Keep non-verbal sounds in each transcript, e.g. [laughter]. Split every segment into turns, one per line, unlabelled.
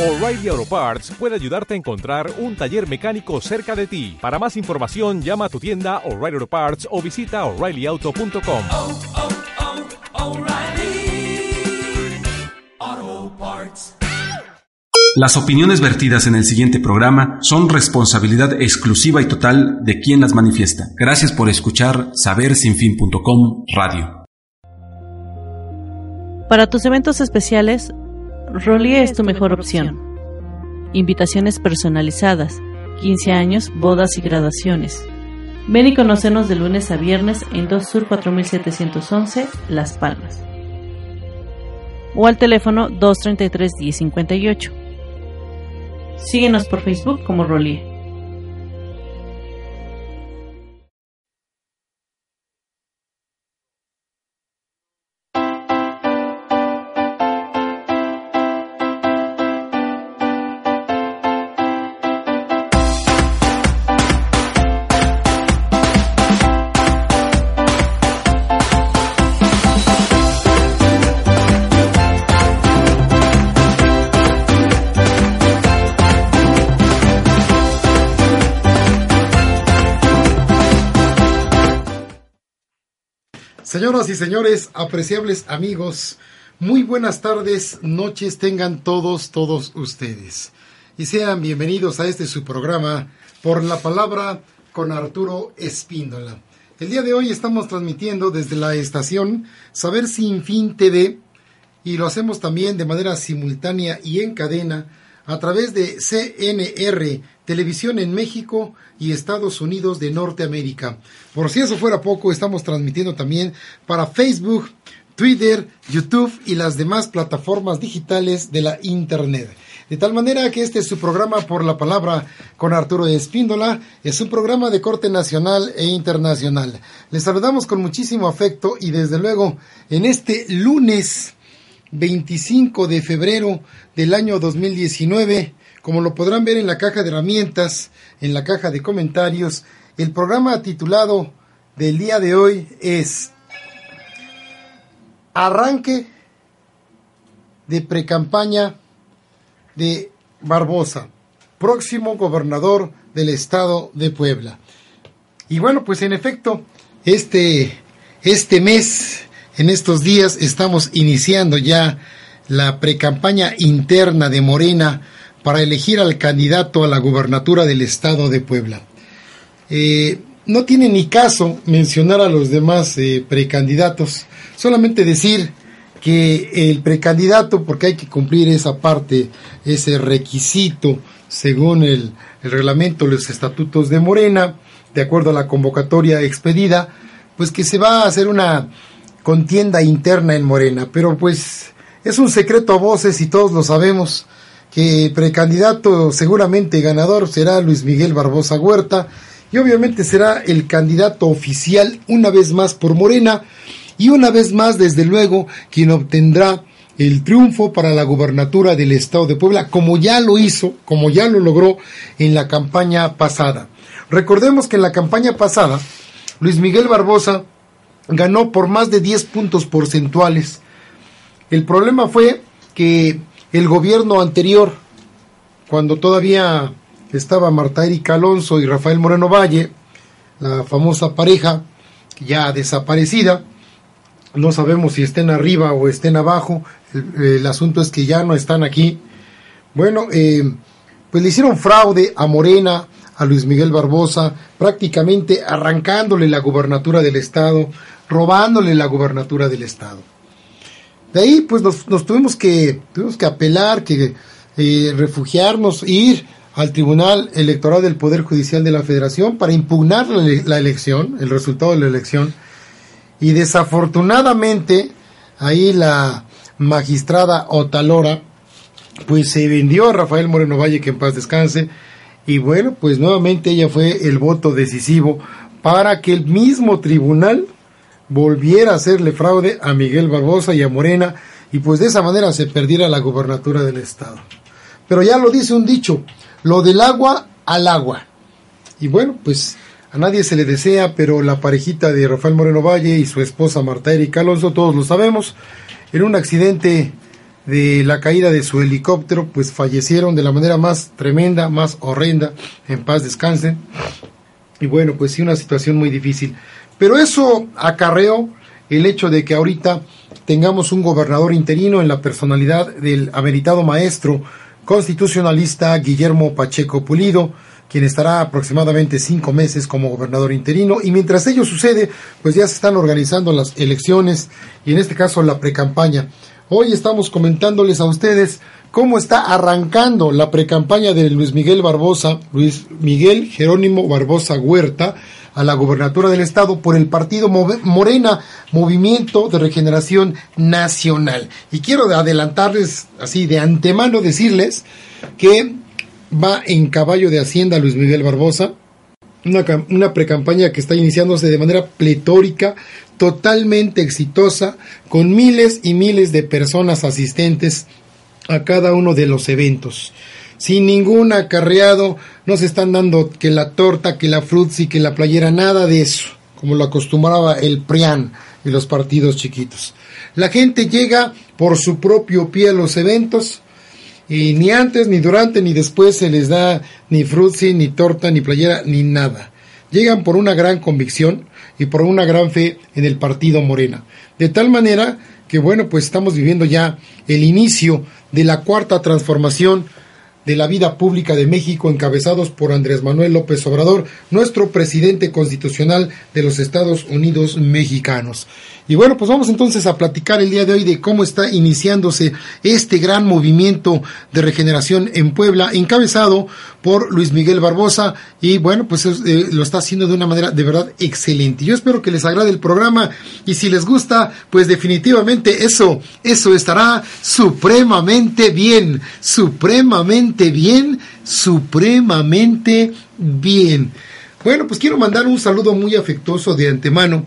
O'Reilly Auto Parts puede ayudarte a encontrar un taller mecánico cerca de ti. Para más información, llama a tu tienda O'Reilly Auto Parts o visita oreillyauto.com.
oh, oh, Parts.
Las opiniones vertidas en el siguiente programa son responsabilidad exclusiva y total de quien las manifiesta. Gracias por escuchar sabersinfin.com Radio.
Para tus eventos especiales, Rolie es tu mejor opción. Invitaciones personalizadas, 15 años, bodas y graduaciones. Ven y conocernos de lunes a viernes en 2 Sur 4711, Las Palmas. O al teléfono 233 1058. Síguenos por Facebook como Rolie.
Señoras y señores, apreciables amigos, muy buenas tardes, noches tengan todos, todos ustedes. Y sean bienvenidos a este su programa por la palabra con Arturo Espíndola. El día de hoy estamos transmitiendo desde la estación Saber Sin Fin TV y lo hacemos también de manera simultánea y en cadena a través de CNR, Televisión en México y Estados Unidos de Norteamérica. Por si eso fuera poco, estamos transmitiendo también para Facebook, Twitter, YouTube y las demás plataformas digitales de la Internet. De tal manera que este es su programa por la palabra con Arturo Espíndola. Es un programa de corte nacional e internacional. Les saludamos con muchísimo afecto y desde luego en este lunes 25 de febrero del año 2019. Como lo podrán ver en la caja de herramientas, en la caja de comentarios, el programa titulado del día de hoy es Arranque de precampaña de Barbosa, próximo gobernador del estado de Puebla. Y bueno, pues en efecto, este, este mes en estos días estamos iniciando ya la precampaña interna de Morena para elegir al candidato a la gubernatura del estado de Puebla. Eh, no tiene ni caso mencionar a los demás eh, precandidatos, solamente decir que el precandidato, porque hay que cumplir esa parte, ese requisito según el, el reglamento, los estatutos de Morena, de acuerdo a la convocatoria expedida, pues que se va a hacer una contienda interna en Morena, pero pues es un secreto a voces y todos lo sabemos que precandidato seguramente ganador será Luis Miguel Barbosa Huerta y obviamente será el candidato oficial una vez más por Morena y una vez más desde luego quien obtendrá el triunfo para la gubernatura del estado de Puebla como ya lo hizo, como ya lo logró en la campaña pasada. Recordemos que en la campaña pasada Luis Miguel Barbosa ganó por más de 10 puntos porcentuales. El problema fue que el gobierno anterior, cuando todavía estaba Marta Erika Alonso y Rafael Moreno Valle, la famosa pareja ya desaparecida, no sabemos si estén arriba o estén abajo, el, asunto es que ya no están aquí. Bueno, eh, pues le hicieron fraude a Morena, a Luis Miguel Barbosa, prácticamente arrancándole la gubernatura del estado, robándole la gubernatura del estado. De ahí pues nos, nos tuvimos que tuvimos que apelar, que eh, refugiarnos, ir al Tribunal Electoral del Poder Judicial de la Federación para impugnar la, la elección, el resultado de la elección. Y desafortunadamente ahí la magistrada Otalora pues se vendió a Rafael Moreno Valle que en paz descanse y bueno pues nuevamente ella fue el voto decisivo para que el mismo tribunal volviera a hacerle fraude a Miguel Barbosa y a Morena y pues de esa manera se perdiera la gubernatura del estado. Pero ya lo dice un dicho, lo del agua al agua. Y bueno, pues a nadie se le desea, pero la parejita de Rafael Moreno Valle y su esposa Marta Erika Alonso, todos lo sabemos, en un accidente de la caída de su helicóptero, pues fallecieron de la manera más tremenda, más horrenda, en paz descansen. Y bueno, pues sí, una situación muy difícil. Pero eso acarreó el hecho de que ahorita tengamos un gobernador interino en la personalidad del ameritado maestro constitucionalista Guillermo Pacheco Pulido, quien estará aproximadamente cinco meses como gobernador interino. Y mientras ello sucede, pues ya se están organizando las elecciones y en este caso la precampaña. Hoy estamos comentándoles a ustedes cómo está arrancando la precampaña de Luis Miguel Barbosa, Luis Miguel Jerónimo Barbosa Huerta, a la gobernatura del estado por el partido Morena, Movimiento de Regeneración Nacional. Y quiero adelantarles así de antemano decirles que va en caballo de Hacienda Luis Miguel Barbosa, una, una precampaña que está iniciándose de manera pletórica, totalmente exitosa, con miles y miles de personas asistentes a cada uno de los eventos. Sin ningún acarreado, no se están dando que la torta, que la frutzi, que la playera, nada de eso, como lo acostumbraba el PRIAN y los partidos chiquitos. La gente llega por su propio pie a los eventos, y ni antes, ni durante, ni después se les da ni frutzi, ni torta, ni playera, ni nada. Llegan por una gran convicción y por una gran fe en el partido Morena. De tal manera que, bueno, pues estamos viviendo ya el inicio de la cuarta transformación de la vida pública de México encabezados por Andrés Manuel López Obrador, nuestro presidente constitucional de los Estados Unidos mexicanos. Y bueno, pues vamos entonces a platicar el día de hoy de cómo está iniciándose este gran movimiento de regeneración en Puebla, encabezado por Luis Miguel Barbosa, y bueno, pues eh, lo está haciendo de una manera de verdad excelente. Yo espero que les agrade el programa, y si les gusta, pues definitivamente eso, eso estará supremamente bien, supremamente bien, supremamente bien. Bueno, pues quiero mandar un saludo muy afectuoso de antemano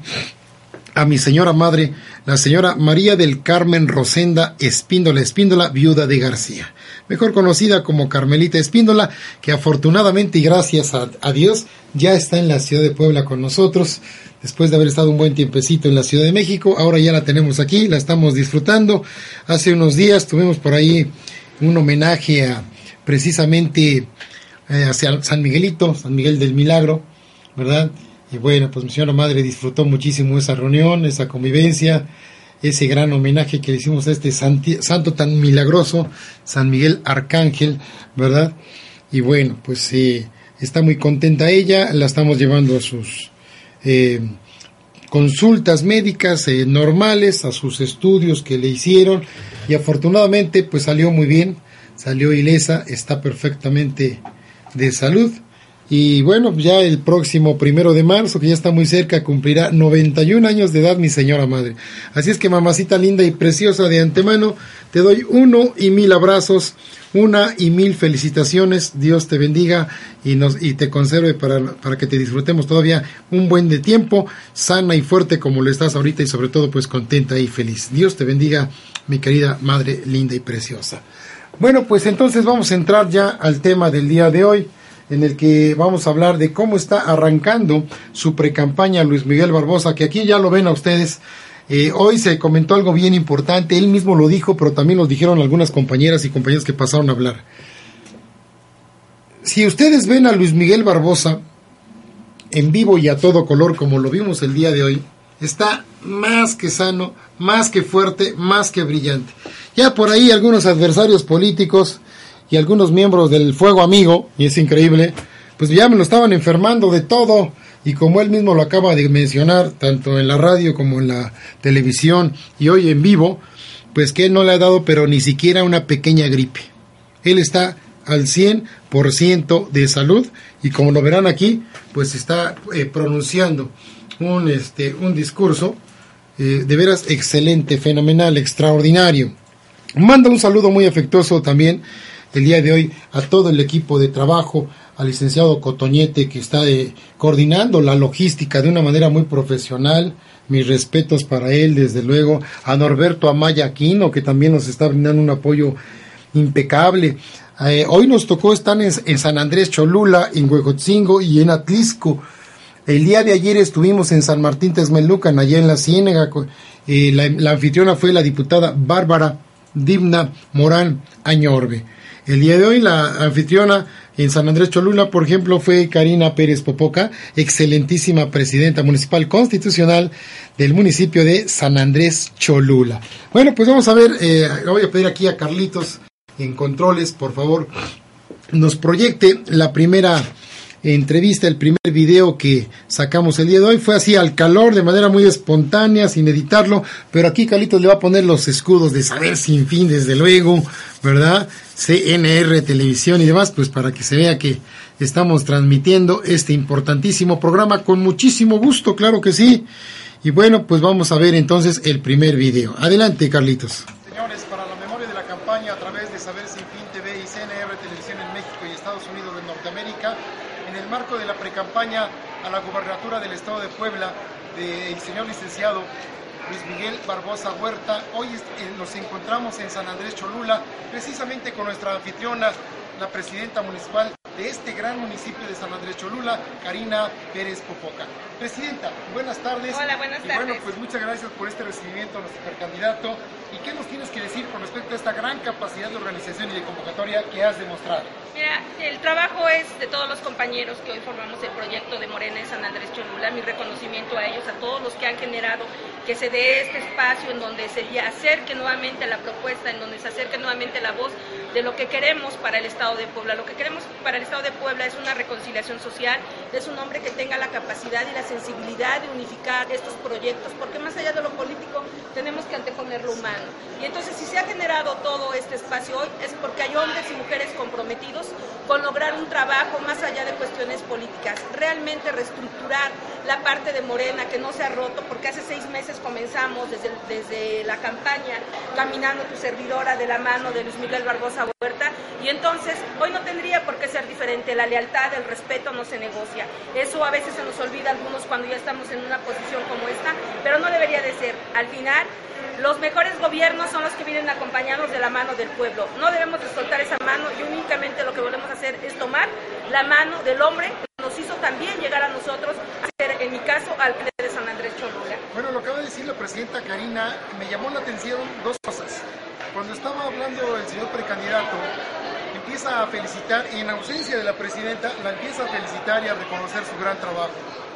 a mi señora madre, la señora María del Carmen Rosenda Espíndola Espíndola, viuda de García, mejor conocida como Carmelita Espíndola, que afortunadamente y gracias a, Dios ya está en la ciudad de Puebla con nosotros, después de haber estado un buen tiempecito en la Ciudad de México, ahora ya la tenemos aquí, la estamos disfrutando. Hace unos días tuvimos por ahí un homenaje a precisamente eh, hacia San Miguelito, San Miguel del Milagro, ¿verdad? Y bueno, pues mi señora madre disfrutó muchísimo esa reunión, esa convivencia, ese gran homenaje que le hicimos a este santo tan milagroso, San Miguel Arcángel, ¿verdad? Y bueno, pues está muy contenta ella, la estamos llevando a sus eh, consultas médicas eh, normales, a sus estudios que le hicieron y afortunadamente pues salió muy bien, salió ilesa, está perfectamente de salud. Y bueno, ya el próximo primero de marzo, que ya está muy cerca, cumplirá 91 años de edad mi señora madre. Así es que mamacita linda y preciosa de antemano, te doy uno y mil abrazos, una y mil felicitaciones. Dios te bendiga y, nos, y te conserve para, para que te disfrutemos todavía un buen de tiempo, sana y fuerte como lo estás ahorita y sobre todo pues contenta y feliz. Dios te bendiga, mi querida madre linda y preciosa. Bueno, pues entonces vamos a entrar ya al tema del día de hoy en el que vamos a hablar de cómo está arrancando su precampaña Luis Miguel Barbosa, que aquí ya lo ven a ustedes. Eh, hoy se comentó algo bien importante, él mismo lo dijo, pero también lo dijeron algunas compañeras y compañeros que pasaron a hablar. Si ustedes ven a Luis Miguel Barbosa en vivo y a todo color, como lo vimos el día de hoy, está más que sano, más que fuerte, más que brillante. Ya por ahí algunos adversarios políticos y algunos miembros del Fuego Amigo, y es increíble, pues ya me lo estaban enfermando de todo. Y como él mismo lo acaba de mencionar, tanto en la radio como en la televisión y hoy en vivo, pues que él no le ha dado pero ni siquiera una pequeña gripe. Él está al 100% de salud y como lo verán aquí, pues está eh, pronunciando un, este, un discurso eh, de veras excelente, fenomenal, extraordinario. Manda un saludo muy afectuoso también el día de hoy a todo el equipo de trabajo, al licenciado Cotoñete que está eh, coordinando la logística de una manera muy profesional. Mis respetos para él, desde luego, a Norberto Amaya Aquino, que también nos está brindando un apoyo impecable. Eh, hoy nos tocó estar en, San Andrés Cholula, en Huejotzingo y en Atlisco. El día de ayer estuvimos en San Martín Texmelucan, allá en la Ciénega. Eh, la, la, anfitriona fue la diputada Bárbara Dimna Morán Añorbe. El día de hoy la anfitriona en San Andrés Cholula, por ejemplo, fue Karina Pérez Popoca, excelentísima presidenta municipal constitucional del municipio de San Andrés Cholula. Bueno, pues vamos a ver, eh, voy a pedir aquí a Carlitos en controles, por favor, nos proyecte la primera entrevista, el primer video que sacamos el día de hoy. Fue así al calor, de manera muy espontánea, sin editarlo. Pero aquí Carlitos le va a poner los escudos de saber sin fin, desde luego, ¿verdad? CNR Televisión y demás, pues para que se vea que estamos transmitiendo este importantísimo programa con muchísimo gusto, claro que sí. Y bueno, pues vamos a ver entonces el primer video. Adelante, Carlitos.
Señores, para la memoria de la campaña a través de Saber Sin Fin TV y CNR Televisión en México y Estados Unidos de Norteamérica, en el precampaña a la gubernatura del Estado de Puebla del señor licenciado Luis Miguel Barbosa Huerta, hoy eh, nos encontramos en San Andrés Cholula, precisamente con nuestra anfitriona, la presidenta municipal de este gran municipio de San Andrés Cholula, Karina Pérez Popoca. Presidenta, buenas tardes.
Hola, buenas
Y bueno,
tardes.
pues muchas gracias por este recibimiento a nuestro supercandidato. ¿Y qué nos tienes que decir con respecto a esta gran capacidad de organización y de convocatoria que has demostrado?
Mira, el trabajo es de todos los compañeros que hoy formamos el proyecto de Morena en San Andrés Cholula. Mi reconocimiento a ellos, a todos los que han generado que se dé este espacio en donde se acerque nuevamente la propuesta, en donde se acerque nuevamente la voz de lo que queremos para el Estado de Puebla. Lo que queremos para el Estado de Puebla es una reconciliación social, es un hombre que tenga la capacidad y la sensibilidad de unificar estos proyectos, porque más allá de lo político tenemos que anteponer lo humano. Y entonces si se ha generado todo este espacio hoy es porque hay hombres y mujeres comprometidos con lograr un trabajo más allá de cuestiones políticas, realmente reestructurar la parte de Morena que no se ha roto, porque hace seis meses comenzamos desde, desde la campaña caminando tu servidora de la mano de Luis Miguel Barbosa Huerta y entonces hoy no tendría por qué ser diferente, la lealtad, el respeto no se negocia. Eso a veces se nos olvida algunos cuando ya estamos en una posición como esta, pero no debería de ser. Al final los mejores gobiernos son los que vienen acompañados de la mano del pueblo. No debemos de esa mano y únicamente lo que volvemos a hacer es tomar la mano del hombre que nos hizo también llegar a nosotros, a ser, en mi caso, alcalde de San Andrés Cholula.
Bueno, lo que acaba de decir la presidenta Karina, me llamó la atención dos cosas. Cuando estaba hablando el señor precandidato, empieza a felicitar, y en ausencia de la presidenta, la empieza a felicitar y a reconocer su gran trabajo.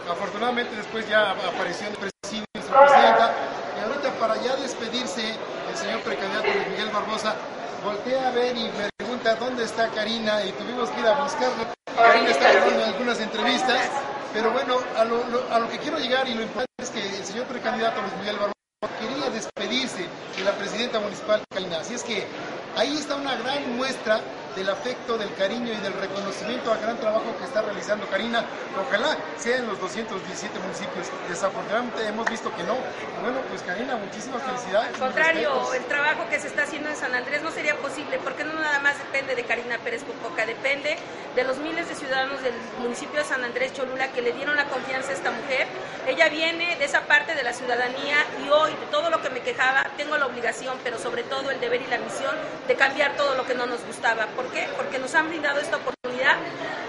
Afortunadamente después ya apareció el presidio nuestra presidenta, y ahorita para ya despedirse, el señor precandidato Luis Miguel Barbosa voltea a ver y me pregunta dónde está Karina, y tuvimos que ir a buscarla. Karina está dando algunas entrevistas, pero bueno, a lo, lo- a lo que quiero llegar y lo importante es que señor precandidato Luis Miguel Barbosa quería despedirse de la presidenta municipal Karina. Así es que ahí está una gran muestra del afecto, del cariño y del reconocimiento al gran trabajo que está realizando Karina. Ojalá sea en los 217 municipios. Desafortunadamente hemos visto que no. Bueno, pues Karina, muchísimas felicidades.
Al contrario, el trabajo que se está haciendo en San Andrés no sería posible porque no nada más depende de Karina Pérez Popoca, depende de los miles de ciudadanos del municipio de San Andrés Cholula que le dieron la confianza a esta mujer. Ella viene de esa parte de la ciudadanía y hoy de todo lo que me quejaba tengo la obligación, pero sobre todo el deber y la misión de cambiar todo lo que no nos gustaba. ¿Por qué? Porque nos han brindado esta oportunidad,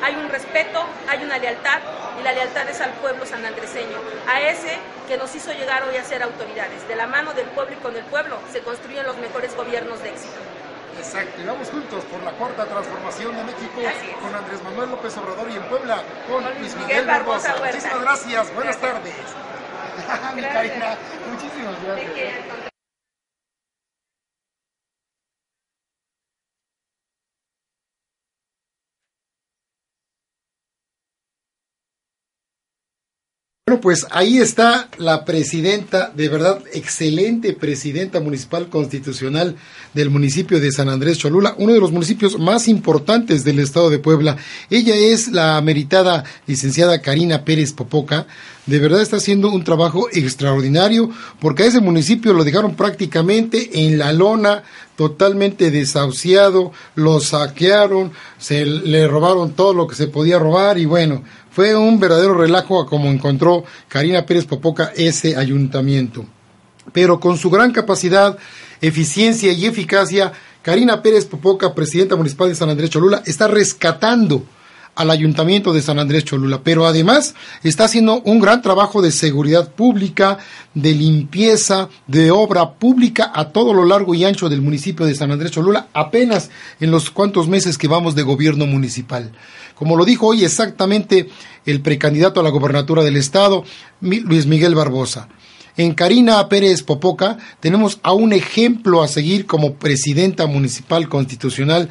hay un respeto, hay una lealtad y la lealtad es al pueblo sanandreseño, a ese que nos hizo llegar hoy a ser autoridades. De la mano del pueblo y con el pueblo se construyen los mejores gobiernos de éxito.
Exacto, y vamos juntos por la cuarta transformación de México con Andrés Manuel López Obrador y en Puebla con
Con
Luis
Miguel
Miguel Barbosa. Muchísimas gracias, buenas
Gracias.
tardes. [laughs] Mi
Gracias.
Karina, muchísimas gracias.
Bueno, pues ahí está la presidenta, de verdad, excelente presidenta municipal constitucional del municipio de San Andrés Cholula, uno de los municipios más importantes del estado de Puebla. Ella es la meritada licenciada Karina Pérez Popoca. De verdad está haciendo un trabajo extraordinario porque a ese municipio lo dejaron prácticamente en la lona, totalmente desahuciado, lo saquearon, se le robaron todo lo que se podía robar y bueno, fue un verdadero relajo a como encontró Karina Pérez Popoca ese ayuntamiento. Pero con su gran capacidad, eficiencia y eficacia, Karina Pérez Popoca, presidenta municipal de San Andrés Cholula, está rescatando al Ayuntamiento de San Andrés Cholula, pero además está haciendo un gran trabajo de seguridad pública, de limpieza, de obra pública a todo lo largo y ancho del municipio de San Andrés Cholula, apenas en los cuantos meses que vamos de gobierno municipal. Como lo dijo hoy exactamente el precandidato a la gobernatura del estado, Luis Miguel Barbosa. En Karina Pérez Popoca tenemos a un ejemplo a seguir como presidenta municipal constitucional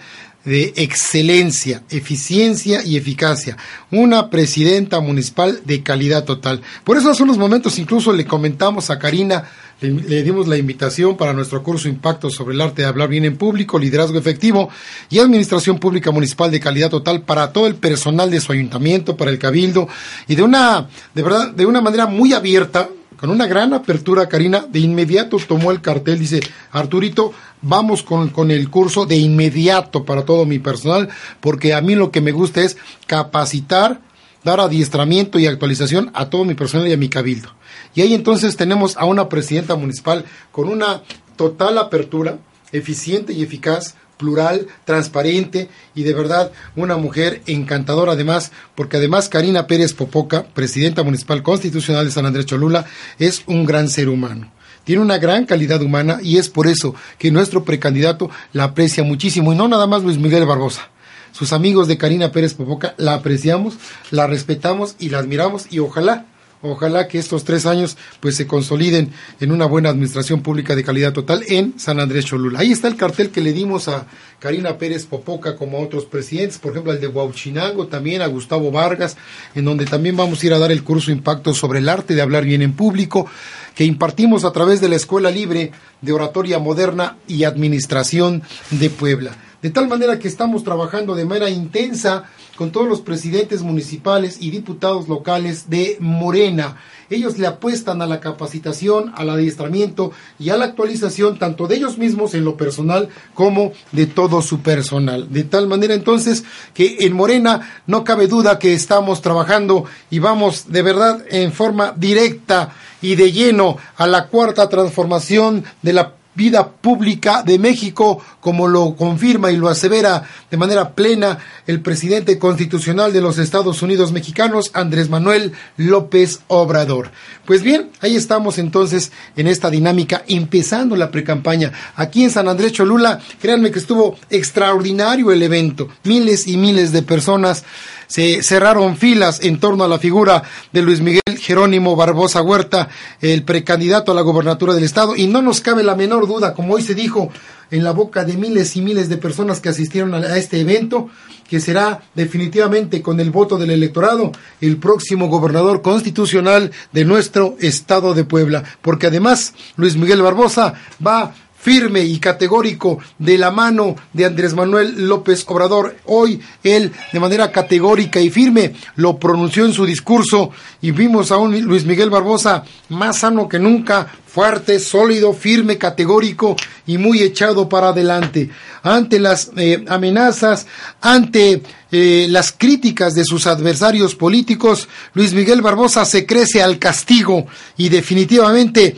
de excelencia, eficiencia y eficacia. Una presidenta municipal de calidad total. Por eso hace unos momentos incluso le comentamos a Karina, le, le dimos la invitación para nuestro curso Impacto sobre el arte de hablar bien en público, liderazgo efectivo y administración pública municipal de calidad total para todo el personal de su ayuntamiento, para el cabildo y de una, de verdad, de una manera muy abierta, con una gran apertura, Karina, de inmediato tomó el cartel, dice, Arturito, vamos con, con el curso de inmediato para todo mi personal, porque a mí lo que me gusta es capacitar, dar adiestramiento y actualización a todo mi personal y a mi cabildo. Y ahí entonces tenemos a una presidenta municipal con una total apertura, eficiente y eficaz, plural, transparente y de verdad una mujer encantadora además, porque además Karina Pérez Popoca, presidenta municipal constitucional de San Andrés Cholula, es un gran ser humano. Tiene una gran calidad humana y es por eso que nuestro precandidato la aprecia muchísimo y no nada más Luis Miguel Barbosa. Sus amigos de Karina Pérez Popoca la apreciamos, la respetamos y la admiramos y ojalá Ojalá que estos tres años pues se consoliden en una buena administración pública de calidad total en San Andrés Cholula. Ahí está el cartel que le dimos a Karina Pérez Popoca como a otros presidentes, por ejemplo al de Huauchinango, también a Gustavo Vargas, en donde también vamos a ir a dar el curso Impacto sobre el arte de hablar bien en público, que impartimos a través de la Escuela Libre de Oratoria Moderna y Administración de Puebla. De tal manera que estamos trabajando de manera intensa con todos los presidentes municipales y diputados locales de Morena. Ellos le apuestan a la capacitación, al adiestramiento y a la actualización tanto de ellos mismos en lo personal como de todo su personal. De tal manera entonces que en Morena no cabe duda que estamos trabajando y vamos de verdad en forma directa y de lleno a la cuarta transformación de la vida pública de México, como lo confirma y lo asevera de manera plena el presidente constitucional de los Estados Unidos mexicanos, Andrés Manuel López Obrador. Pues bien, ahí estamos entonces en esta dinámica, empezando la precampaña. Aquí en San Andrés Cholula, créanme que estuvo extraordinario el evento. Miles y miles de personas se cerraron filas en torno a la figura de Luis Miguel Jerónimo Barbosa Huerta, el precandidato a la gobernatura del estado, y no nos cabe la menor duda, como hoy se dijo en la boca de miles y miles de personas que asistieron a, este evento, que será definitivamente con el voto del electorado el próximo gobernador constitucional de nuestro estado de Puebla, porque además Luis Miguel Barbosa va firme y categórico de la mano de Andrés Manuel López Obrador. Hoy él de manera categórica y firme lo pronunció en su discurso y vimos a un Luis Miguel Barbosa más sano que nunca, fuerte, sólido, firme, categórico y muy echado para adelante. Ante las eh, amenazas, ante eh, las críticas de sus adversarios políticos, Luis Miguel Barbosa se crece al castigo y definitivamente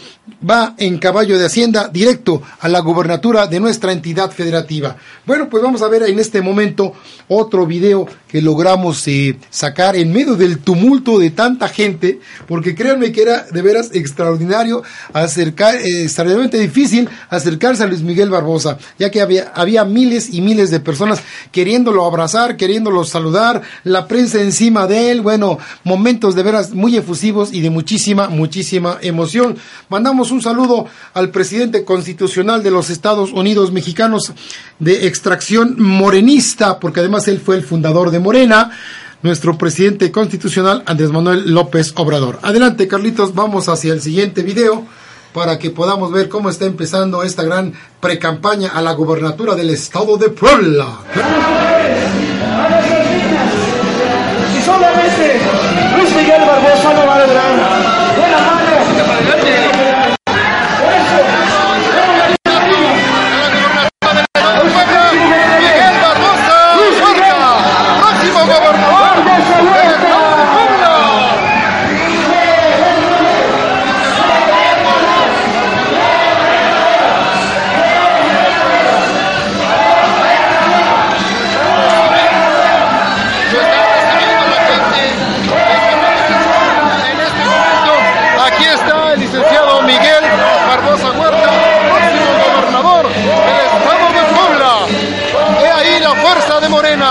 va en caballo de hacienda directo a la gubernatura de nuestra entidad federativa. Bueno, pues vamos a ver en este momento otro video que logramos eh, sacar en medio del tumulto de tanta gente, porque créanme que era de veras extraordinario acercar, eh, extraordinariamente difícil acercarse a Luis Miguel Barbosa, ya que había, había miles y miles de personas queriéndolo abrazar, queriéndolo saludar, la prensa encima de él, bueno, momentos de veras muy efusivos y de muchísima, muchísima emoción. Mandamos un saludo al presidente constitucional de los Estados Unidos mexicanos de extracción morenista, porque además él fue el fundador de Morena, nuestro presidente constitucional Andrés Manuel López Obrador. Adelante, Carlitos, vamos hacia el siguiente video para que podamos ver cómo está empezando esta gran precampaña a la gobernatura del estado de Puebla.
Solamente Luis Miguel no va a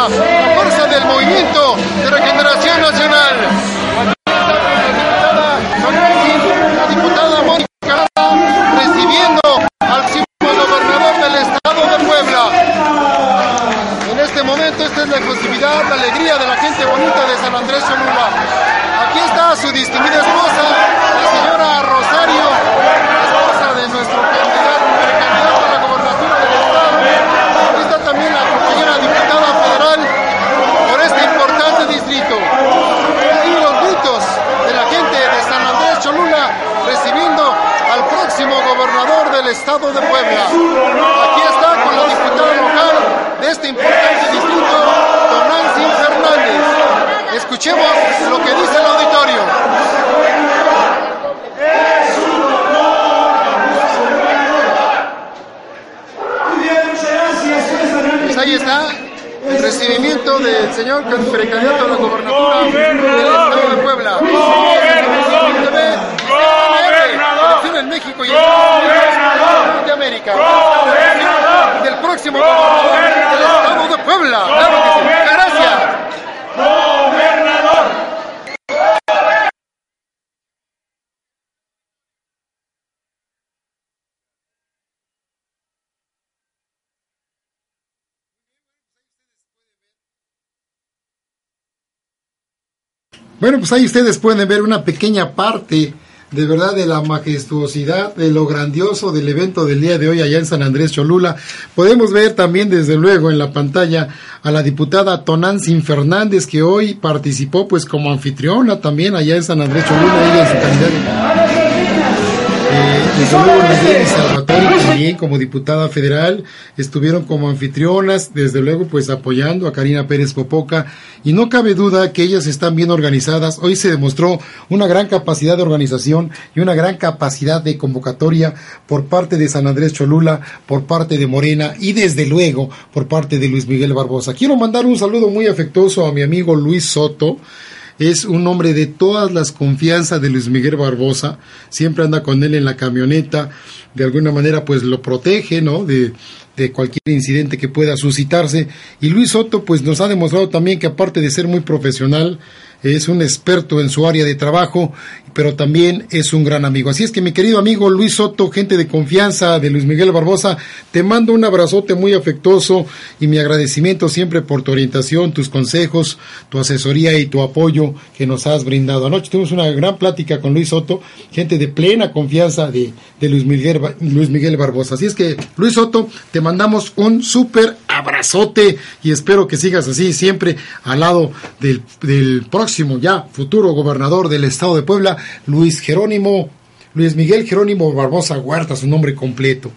fuerza del movimiento de regeneración nacional. La diputada Mónica Lara recibiendo al próximo gobernador del estado de Puebla. En este momento esta es la efusividad, la alegría de la gente bonita de San Andrés Cholula. Aquí está su distinguida esposa, la señora Rosario, esposa de nuestro candidato, precandidato a la gobernatura del estado. Aquí está también la compañera diputada federal por este importante distrito. Y los gritos de la gente de San Andrés Cholula recibiendo al próximo gobernador del estado de Puebla. Aquí está con la diputada local de este importante distrito, Don Nancy Fernández. Escuchemos lo que dice el auditorio. Pues ahí está el recibimiento del señor precandidato a la gobernatura del estado de Puebla. Gobernador en México y en de América. Del próximo gobernador del estado de Puebla. Claro que sí. Muchas Gracias. Bueno, pues ahí ustedes pueden ver una pequeña parte de verdad de la majestuosidad, de lo grandioso del evento del día de hoy allá en San Andrés Cholula. Podemos ver también desde luego en la pantalla a la diputada Tonantzin Fernández que hoy participó pues como anfitriona también allá en San Andrés Cholula, ella en su calidad de desde luego Salvatore también como diputada federal estuvieron como anfitrionas, desde luego pues apoyando a Karina Pérez Popoca y no cabe duda que ellas están bien organizadas. Hoy se demostró una gran capacidad de organización y una gran capacidad de convocatoria por parte de San Andrés Cholula, por parte de Morena y desde luego por parte de Luis Miguel Barbosa. Quiero mandar un saludo muy afectuoso a mi amigo Luis Soto es un hombre de todas las confianzas de Luis Miguel Barbosa, siempre anda con él en la camioneta, de alguna manera pues lo protege, ¿no? De, de cualquier incidente que pueda suscitarse. Y Luis Soto pues nos ha demostrado también que aparte de ser muy profesional, es un experto en su área de trabajo, pero también es un gran amigo. Así es que mi querido amigo Luis Soto, gente de confianza de Luis Miguel Barbosa, te mando un abrazote muy afectuoso y mi agradecimiento siempre por tu orientación, tus consejos, tu asesoría y tu apoyo que nos has brindado. Anoche tuvimos una gran plática con Luis Soto, gente de plena confianza de, de Luis, Miguel, Luis Miguel Barbosa. Así es que Luis Soto, te mandamos un súper abrazote y espero que sigas así siempre al lado del, del próximo ya futuro gobernador del estado de Puebla, Luis Jerónimo, Luis Miguel Jerónimo Barbosa Huerta, su nombre completo.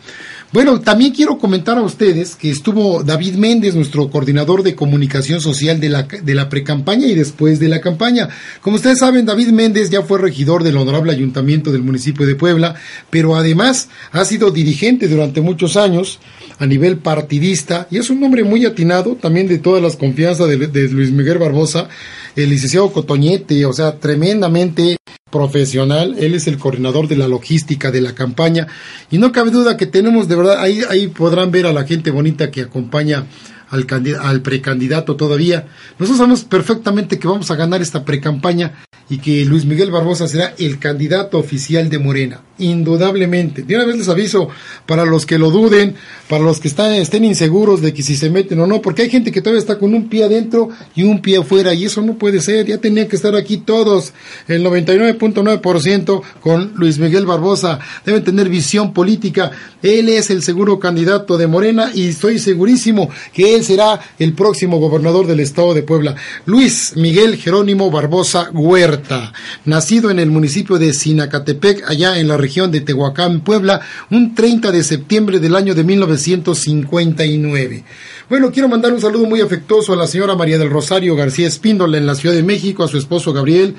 Bueno, también quiero comentar a ustedes que estuvo David Méndez, nuestro coordinador de comunicación social de la, de la precampaña y después de la campaña. Como ustedes saben, David Méndez ya fue regidor del honorable ayuntamiento del municipio de Puebla, pero además ha sido dirigente durante muchos años a nivel partidista y es un hombre muy atinado también de todas las confianzas de, de Luis Miguel Barbosa, el licenciado Cotoñete, o sea, tremendamente profesional, él es el coordinador de la logística de la campaña. Y no cabe duda que tenemos de verdad, ahí, ahí podrán ver a la gente bonita que acompaña al, al precandidato todavía. Nosotros sabemos perfectamente que vamos a ganar esta precampaña y que Luis Miguel Barbosa será el candidato oficial de Morena, indudablemente. De una vez les aviso, para los que lo duden, para los que están, estén inseguros de que si se meten o no, porque hay gente que todavía está con un pie adentro y un pie afuera, y eso no puede ser, ya tenían que estar aquí todos, el 99.9% con Luis Miguel Barbosa, deben tener visión política, él es el seguro candidato de Morena y estoy segurísimo que él será el próximo gobernador del estado de Puebla, Luis Miguel Jerónimo Barbosa Huerta nacido en el municipio de Sinacatepec, allá en la región de Tehuacán, Puebla, un 30 de septiembre del año de 1959. Bueno, quiero mandar un saludo muy afectuoso a la señora María del Rosario García Espíndola en la Ciudad de México, a su esposo Gabriel,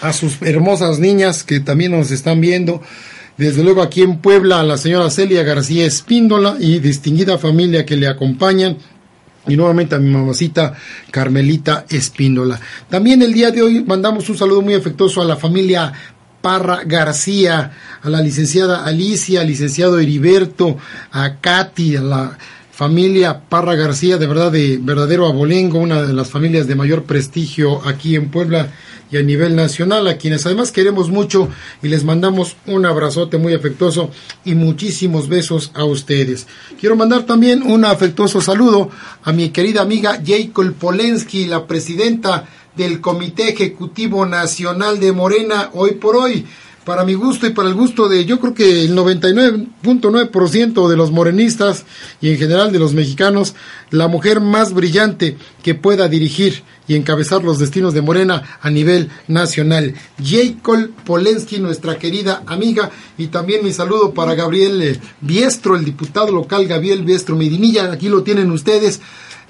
a sus hermosas niñas que también nos están viendo. Desde luego aquí en Puebla a la señora Celia García Espíndola y distinguida familia que le acompañan y nuevamente a mi mamacita Carmelita Espíndola. También el día de hoy mandamos un saludo muy afectuoso a la familia Parra García, a la licenciada Alicia, al licenciado Heriberto, a Katy, a la familia Parra García, de verdad de verdadero abolengo, una de las familias de mayor prestigio aquí en Puebla y a nivel nacional, a quienes además queremos mucho y les mandamos un abrazote muy afectuoso y muchísimos besos a ustedes. Quiero mandar también un afectuoso saludo a mi querida amiga Jacob Polensky, la presidenta del Comité Ejecutivo Nacional de Morena, hoy por hoy para mi gusto y para el gusto de yo creo que el 99.9% de los morenistas y en general de los mexicanos, la mujer más brillante que pueda dirigir y encabezar los destinos de Morena a nivel nacional. Jacob Polensky, nuestra querida amiga, y también mi saludo para Gabriel eh, Biestro, el diputado local Gabriel Biestro Medinilla, aquí lo tienen ustedes.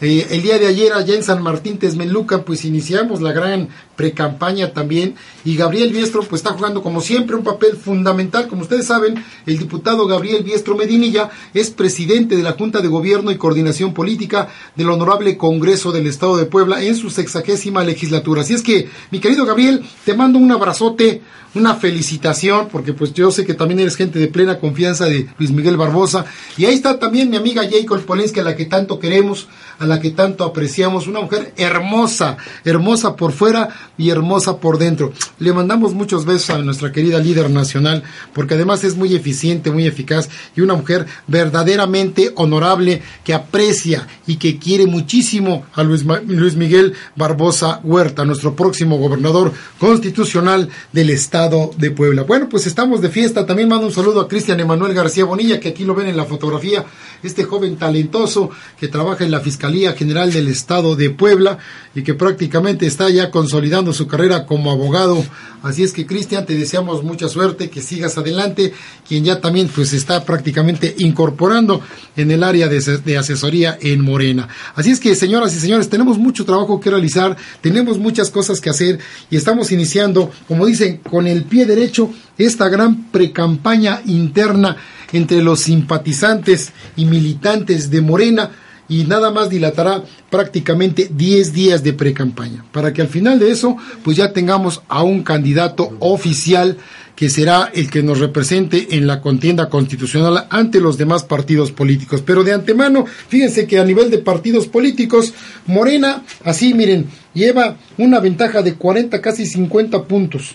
El día de ayer allá en San Martín Texmelucan pues iniciamos la gran precampaña también y Gabriel Biestro pues está jugando como siempre un papel fundamental. Como ustedes saben, el diputado Gabriel Biestro Medinilla es presidente de la Junta de Gobierno y Coordinación Política del Honorable Congreso del Estado de Puebla en su sexagésima legislatura. Así es que, mi querido Gabriel, te mando un abrazote, una felicitación, porque pues yo sé que también eres gente de plena confianza de Luis Miguel Barbosa. Y ahí está también mi amiga Jacob Polensky, a la que tanto queremos, a la que tanto apreciamos, una mujer hermosa, hermosa por fuera y hermosa por dentro. Le mandamos muchos besos a nuestra querida líder nacional, porque además es muy eficiente, muy eficaz y una mujer verdaderamente honorable que aprecia y que quiere muchísimo a Luis, Luis Miguel Barbosa Huerta, nuestro próximo gobernador constitucional del estado de Puebla. Bueno, pues estamos de fiesta. También mando un saludo a Cristian Emanuel García Bonilla, que aquí lo ven en la fotografía, este joven talentoso que trabaja en la Fiscalía General del Estado de Puebla y que prácticamente está ya consolidando su carrera como abogado. Así es que Cristian, te deseamos mucha suerte, que sigas adelante, quien ya también pues está prácticamente incorporando en el área de, de asesoría en Morena. Así es que señoras y señores, tenemos mucho trabajo que realizar, tenemos muchas cosas que hacer y estamos iniciando, como dicen, con el pie derecho esta gran precampaña interna entre los simpatizantes y militantes de Morena y nada más dilatará prácticamente 10 días de precampaña, para que al final de eso pues ya tengamos a un candidato oficial que será el que nos represente en la contienda constitucional ante los demás partidos políticos. Pero de antemano, fíjense que a nivel de partidos políticos, Morena, así miren, lleva una ventaja de 40, casi 50 puntos.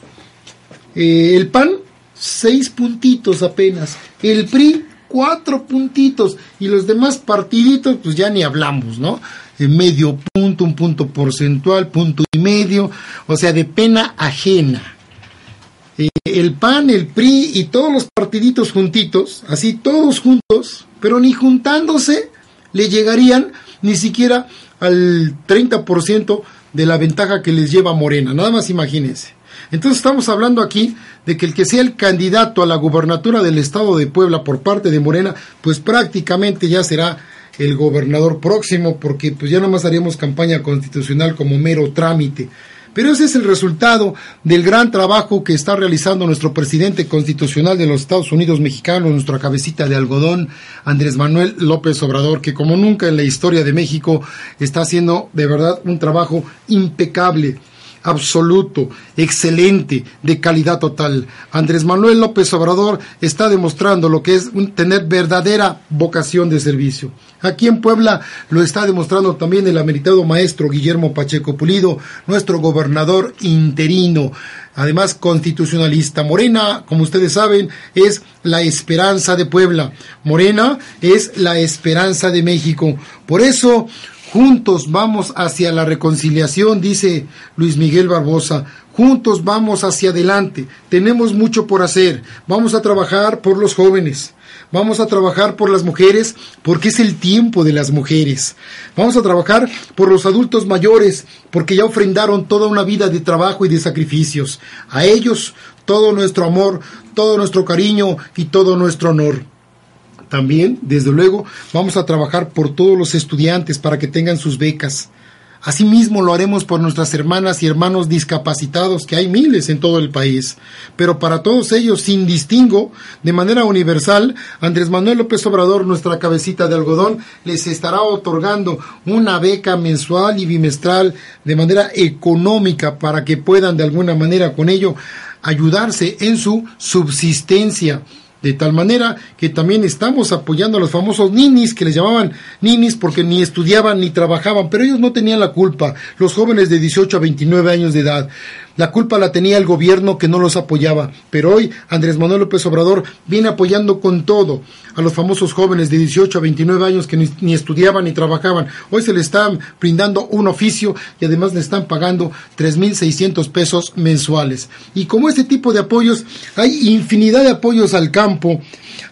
Eh, el PAN, seis puntitos apenas. El PRI, cuatro puntitos. Y los demás partiditos, pues ya ni hablamos, ¿no? Medio punto, un punto porcentual, punto y medio. O sea, de pena ajena. Eh, el PAN, el PRI y todos los partiditos juntitos, así todos juntos, pero ni juntándose le llegarían ni siquiera al 30% de la ventaja que les lleva Morena. Nada más imagínense. Entonces estamos hablando aquí de que el que sea el candidato a la gubernatura del estado de Puebla por parte de Morena, pues prácticamente ya será el gobernador próximo, porque pues ya nomás haríamos campaña constitucional como mero trámite. Pero ese es el resultado del gran trabajo que está realizando nuestro presidente constitucional de los Estados Unidos mexicanos, nuestra cabecita de algodón, Andrés Manuel López Obrador, que como nunca en la historia de México está haciendo de verdad un trabajo impecable absoluto, excelente, de calidad total. Andrés Manuel López Obrador está demostrando lo que es un- tener verdadera vocación de servicio. Aquí en Puebla lo está demostrando también el ameritado maestro Guillermo Pacheco Pulido, nuestro gobernador interino, además constitucionalista. Morena, como ustedes saben, es la esperanza de Puebla. Morena es la esperanza de México. Por eso, Juntos vamos hacia la reconciliación, dice Luis Miguel Barbosa. Juntos vamos hacia adelante. Tenemos mucho por hacer. Vamos a trabajar por los jóvenes. Vamos a trabajar por las mujeres porque es el tiempo de las mujeres. Vamos a trabajar por los adultos mayores porque ya ofrendaron toda una vida de trabajo y de sacrificios. A ellos todo nuestro amor, todo nuestro cariño y todo nuestro honor. También, desde luego, vamos a trabajar por todos los estudiantes para que tengan sus becas. Asimismo lo haremos por nuestras hermanas y hermanos discapacitados, que hay miles en todo el país. Pero para todos ellos, sin distingo, de manera universal, Andrés Manuel López Obrador, nuestra cabecita de algodón, les estará otorgando una beca mensual y bimestral de manera económica para que puedan de alguna manera con ello ayudarse en su subsistencia De tal manera que también estamos apoyando a los famosos ninis, que les llamaban ninis porque ni estudiaban ni trabajaban, pero ellos no tenían la culpa, los jóvenes de 18 a 29 años de edad. La culpa la tenía el gobierno que no los apoyaba, pero hoy Andrés Manuel López Obrador viene apoyando con todo a los famosos jóvenes de 18 a 29 años que ni, estudiaban ni trabajaban. Hoy se les están brindando un oficio y además le están pagando 3.600 pesos mensuales. Y como este tipo de apoyos, hay infinidad de apoyos al campo,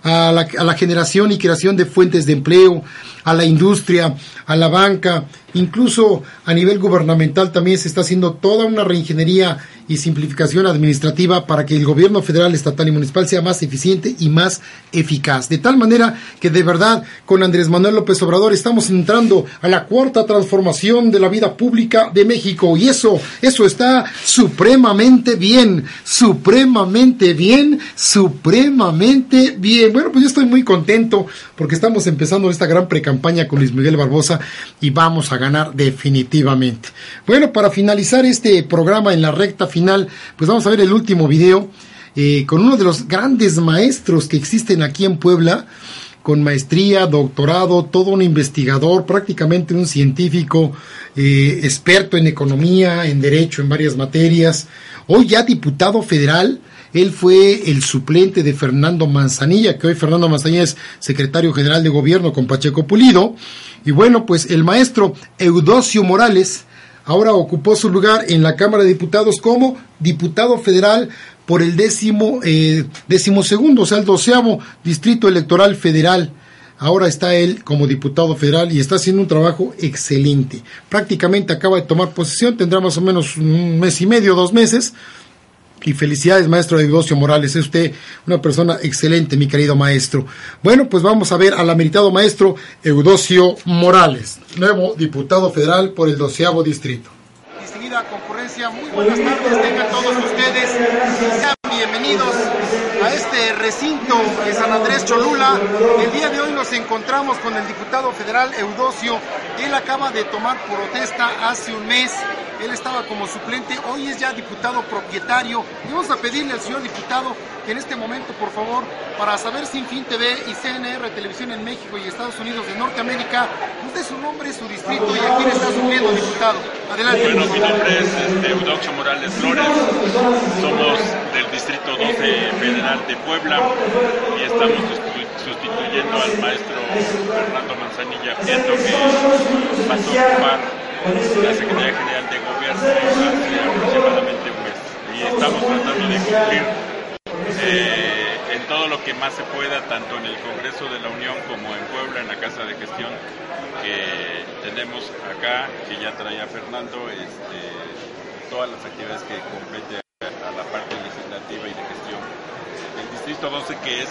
a la generación y creación de fuentes de empleo, a la industria, a la banca, incluso a nivel gubernamental también se está haciendo toda una reingeniería y simplificación administrativa para que el gobierno federal, estatal y municipal sea más eficiente y más eficaz. De tal manera que de verdad con Andrés Manuel López Obrador estamos entrando a la cuarta transformación de la vida pública de México y eso, eso está supremamente bien, supremamente bien, supremamente bien. Bueno, pues yo estoy muy contento porque estamos empezando esta gran precampaña con Luis Miguel Barbosa y vamos a ganar definitivamente. Bueno, para finalizar este programa en la recta final, pues vamos a ver el último video eh, con uno de los grandes maestros que existen aquí en Puebla, con maestría, doctorado, todo un investigador, prácticamente un científico, eh, experto en economía, en derecho, en varias materias, hoy ya diputado federal. Él fue el suplente de Fernando Manzanilla, que hoy Fernando Manzanilla es secretario general de gobierno con Pacheco Pulido. Y bueno, pues el maestro Eudosio Morales ahora ocupó su lugar en la Cámara de Diputados como diputado federal por el décimo, eh, décimo segundo, o sea, el doceavo distrito electoral federal. Ahora está él como diputado federal y está haciendo un trabajo excelente. Prácticamente acaba de tomar posesión, tendrá más o menos un mes y medio, dos meses. Y felicidades, maestro Eudosio Morales. Es usted una persona excelente, mi querido maestro. Bueno, pues vamos a ver al ameritado maestro Eudosio Morales, nuevo diputado federal por el doceavo distrito.
Distinguida concurrencia, muy buenas tardes, tengan todos ustedes. Sean bienvenidos a este recinto de San Andrés Cholula. El día de hoy nos encontramos con el diputado federal Eudosio. Él acaba de tomar protesta hace un mes. Él estaba como suplente, hoy es ya diputado propietario. Y vamos a pedirle al señor diputado que en este momento, por favor, para saber Sin Fin TV y CNR Televisión en México y Estados Unidos de Norteamérica, nos dé su nombre, su distrito y a quién está supliendo, diputado. Adelante.
Bueno, mi nombre es este, Eudoxio Morales Flores, somos del Distrito 12 Federal de Puebla y estamos sustitu- sustituyendo al maestro Fernando Manzanilla Prieto que pasó a ocupar la Secretaría General de Gobierno hace aproximadamente un mes. Y estamos tratando de cumplir eh, en todo lo que más se pueda, tanto en el Congreso de la Unión como en Puebla, en la Casa de Gestión que tenemos acá, que ya traía Fernando, este, todas las actividades que compete a la parte legislativa y de gestión. El Distrito 12, que es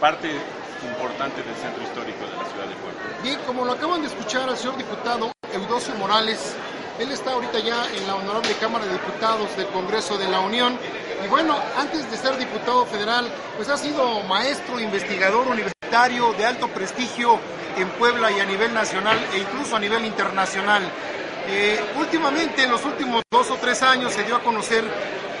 parte importante del centro histórico de la ciudad de Puebla.
Bien, como lo acaban de escuchar al señor diputado Eudosio Morales, él está ahorita ya en la honorable Cámara de Diputados del Congreso de la Unión. Y bueno, antes de ser diputado federal, pues ha sido maestro, investigador universitario de alto prestigio en Puebla y a nivel nacional e incluso a nivel internacional. Eh, últimamente, en los últimos dos o tres años, se dio a conocer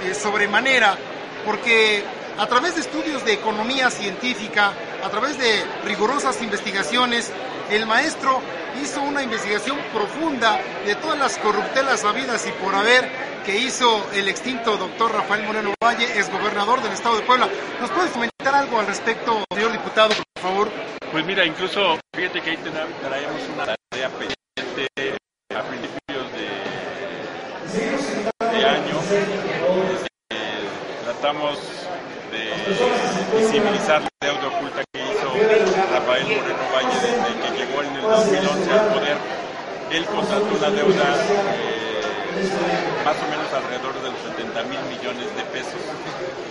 eh, sobremanera, porque a través de estudios de economía científica, a través de rigurosas investigaciones, el maestro hizo una investigación profunda de todas las corruptelas habidas y por haber que hizo el extinto doctor Rafael Moreno Valle, ex gobernador del estado de Puebla. ¿Nos puedes comentar algo al respecto, señor diputado, por favor?
Pues mira, incluso fíjate que ahí traemos una tarea pendiente a principios de, año. Eh, tratamos de visibilizar la deuda oculta que hizo Rafael Moreno Valle desde que llegó en el 2011 al poder. Él contrató una deuda eh, más o menos alrededor de los 70 mil millones de pesos.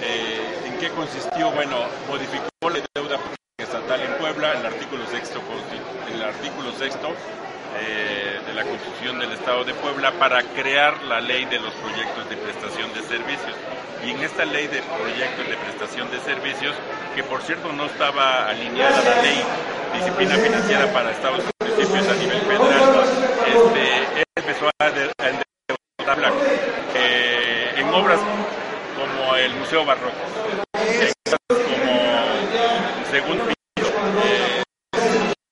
Eh, ¿En qué consistió? Bueno, modificó la deuda estatal en Puebla, el artículo sexto, el artículo sexto eh, de la Constitución del Estado de Puebla para crear la ley de los proyectos de prestación de servicios y en esta ley de proyectos de prestación de servicios, que por cierto no estaba alineada la ley disciplina financiera para estados y municipios a nivel federal, este, empezó a, de, eh, en obras como el Museo Barroco, como segundo piso, eh,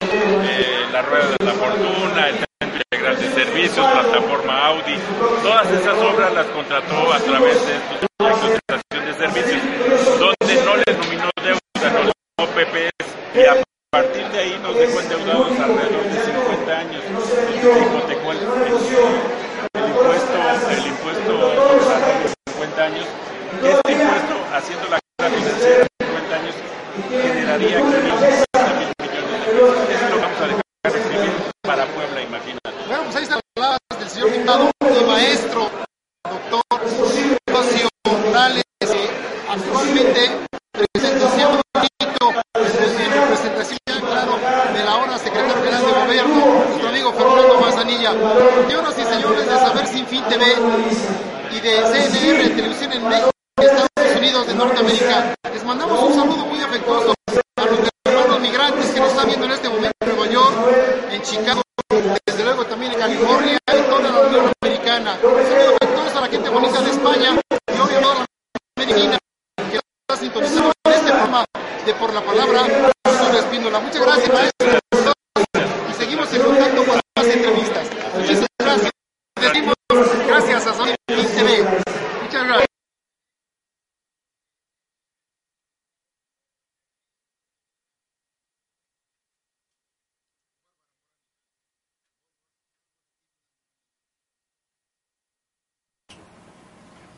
eh, la Rueda de
la Fortuna, el Centro Integral de Servicios, Plataforma Audi, todas esas obras las contrató a través en Chicago, desde luego también en California y toda la Unión Americana. Un saludo afectuoso a la gente bonita de España y obvio a toda la América que está sintonizando en este programa de Por la Palabra, Jesús Espíndola. Muchas gracias, maestro. Y seguimos en contacto para más entrevistas. Muchísimas gracias. Decimos gracias a Sony TV. Muchas gracias.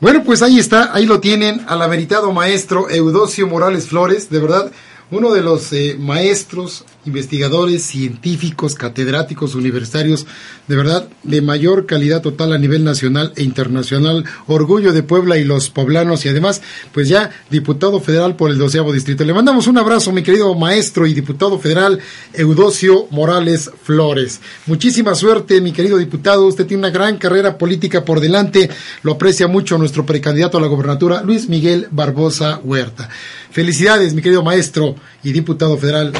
Bueno, pues ahí está, ahí lo tienen, al ameritado maestro Eudosio Morales Flores, de verdad, uno de los eh, maestros, investigadores, científicos, catedráticos, universitarios, de verdad, de mayor calidad total a nivel nacional e internacional, orgullo de Puebla y los poblanos, y además, pues ya diputado federal por el doceavo distrito. Le mandamos un abrazo, mi querido maestro y diputado federal Eudosio Morales Flores. Muchísima suerte, mi querido diputado, usted tiene una gran carrera política por delante, lo aprecia mucho nuestro precandidato a la gobernatura, Luis Miguel Barbosa Huerta. Felicidades, mi querido maestro y diputado federal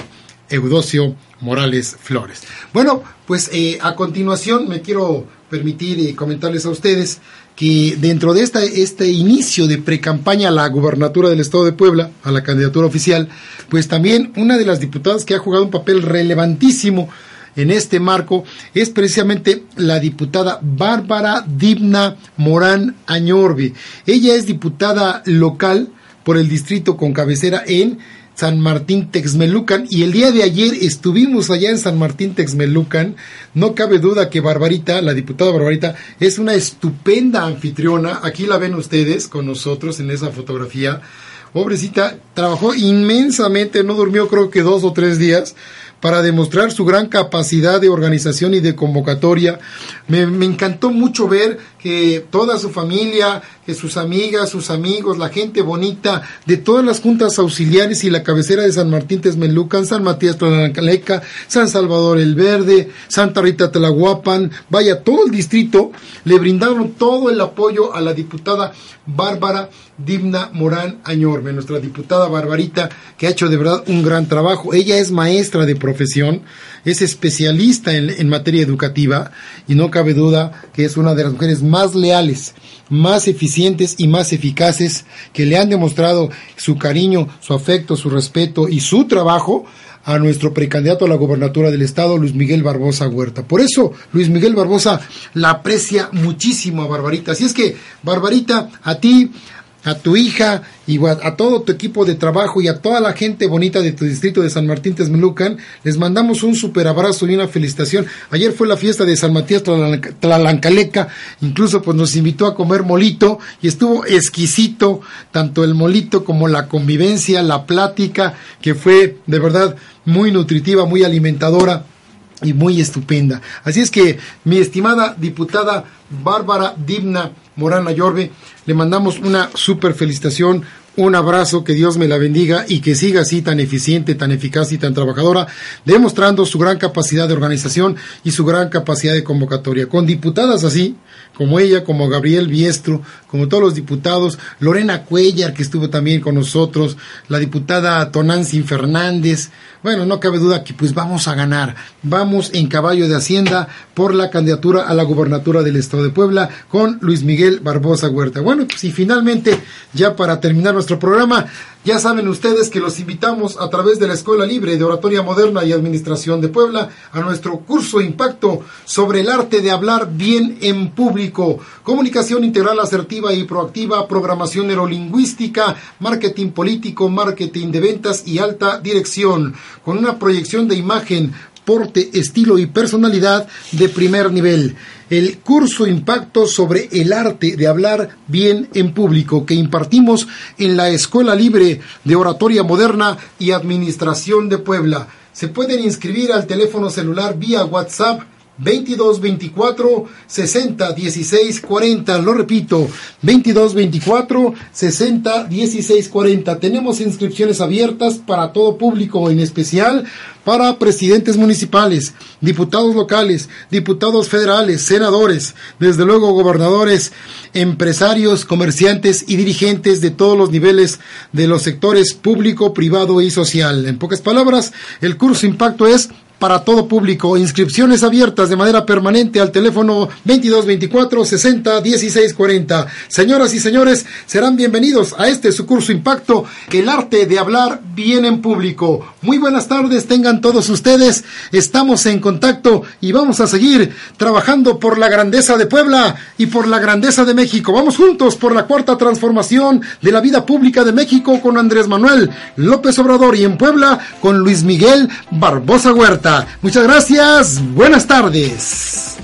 Eudosio Morales Flores. Bueno, pues eh, a continuación me quiero permitir eh, comentarles a ustedes que dentro de este inicio de precampaña a la gubernatura del Estado de Puebla, a la candidatura oficial, pues también una de las diputadas que ha jugado un papel relevantísimo en este marco es precisamente la diputada Bárbara Digna Morán Añorbe. Ella es diputada local por el distrito con cabecera en San Martín Texmelucan y el día de ayer estuvimos allá en San Martín Texmelucan. No cabe duda que Barbarita, la diputada Barbarita, es una estupenda anfitriona. Aquí la ven ustedes con nosotros en esa fotografía. Pobrecita, trabajó inmensamente, no durmió creo que dos o tres días para demostrar su gran capacidad de organización y de convocatoria. Me, me, encantó mucho ver que toda su familia, sus amigas, sus amigos, la gente bonita de todas las juntas auxiliares y la cabecera de San Martín Texmelucan, San Matías Tlancaleca, San Salvador el Verde, Santa Rita Tlahuapan, vaya, todo el distrito le brindaron todo el apoyo a la diputada Bárbara Dimna Morán Añorbe, nuestra diputada Barbarita, que ha hecho de verdad un gran trabajo. Ella es maestra de profesión, es especialista en, en, materia educativa y no cabe duda que es una de las mujeres más leales, más eficientes y más eficaces que le han demostrado su cariño, su afecto, su respeto y su trabajo a nuestro precandidato a la gobernatura del estado, Luis Miguel Barbosa Huerta. Por eso, Luis Miguel Barbosa la aprecia muchísimo a Barbarita. Así es que, Barbarita, a ti, a tu hija y a, todo tu equipo de trabajo y a toda la gente bonita de tu distrito de San Martín Texmelucan, les mandamos un super abrazo y una felicitación. Ayer fue la fiesta de San Matías Tlalancaleca, incluso pues nos invitó a comer molito y estuvo exquisito tanto el molito como la convivencia, la plática, que fue de verdad muy nutritiva, muy alimentadora y muy estupenda. Así es que mi estimada diputada Bárbara Digna Morán Ayorbe, le mandamos una super felicitación, un abrazo, que Dios me la bendiga y que siga así tan eficiente, tan eficaz y tan trabajadora, demostrando su gran capacidad de organización y su gran capacidad de convocatoria. Con diputadas así, como ella, como Gabriel Biestro, como todos los diputados, Lorena Cuellar, que estuvo también con nosotros, la diputada Tonantzin Fernández, bueno, no cabe duda que pues vamos a ganar. Vamos en caballo de Hacienda por la candidatura a la gobernatura del Estado de Puebla con Luis Miguel Barbosa Huerta. Bueno, pues y finalmente, ya para terminar nuestro programa. Ya saben ustedes que los invitamos a través de la Escuela Libre de Oratoria Moderna y Administración de Puebla a nuestro curso Impacto sobre el arte de hablar bien en comunicación integral asertiva y proactiva, programación neurolingüística, marketing político, marketing de ventas y alta dirección, con una proyección de imagen, porte, estilo y personalidad de primer nivel. El curso Impacto sobre el arte de hablar bien en público que impartimos en la Escuela Libre de Oratoria Moderna y Administración de Puebla. Se pueden inscribir al teléfono celular vía WhatsApp 22 24 60 16 40. Lo repito, 22 24 60 16 40. Tenemos inscripciones abiertas para todo público, en especial para presidentes municipales, diputados locales, diputados federales, senadores, desde luego gobernadores, empresarios, comerciantes y dirigentes de todos los niveles de los sectores público, privado y social. En pocas palabras, el curso Impacto es para todo público. Inscripciones abiertas de manera permanente al teléfono 2224 60 16 40. Señoras y señores, serán bienvenidos a este su curso Impacto, el arte de hablar bien en público. Muy buenas tardes, tengan todos ustedes. Estamos en contacto y vamos a seguir trabajando por la grandeza de Puebla y por la grandeza de México. Vamos juntos por la cuarta transformación de la vida pública de México con Andrés Manuel López Obrador y en Puebla con Luis Miguel Barbosa Huerta. Muchas gracias. Buenas tardes.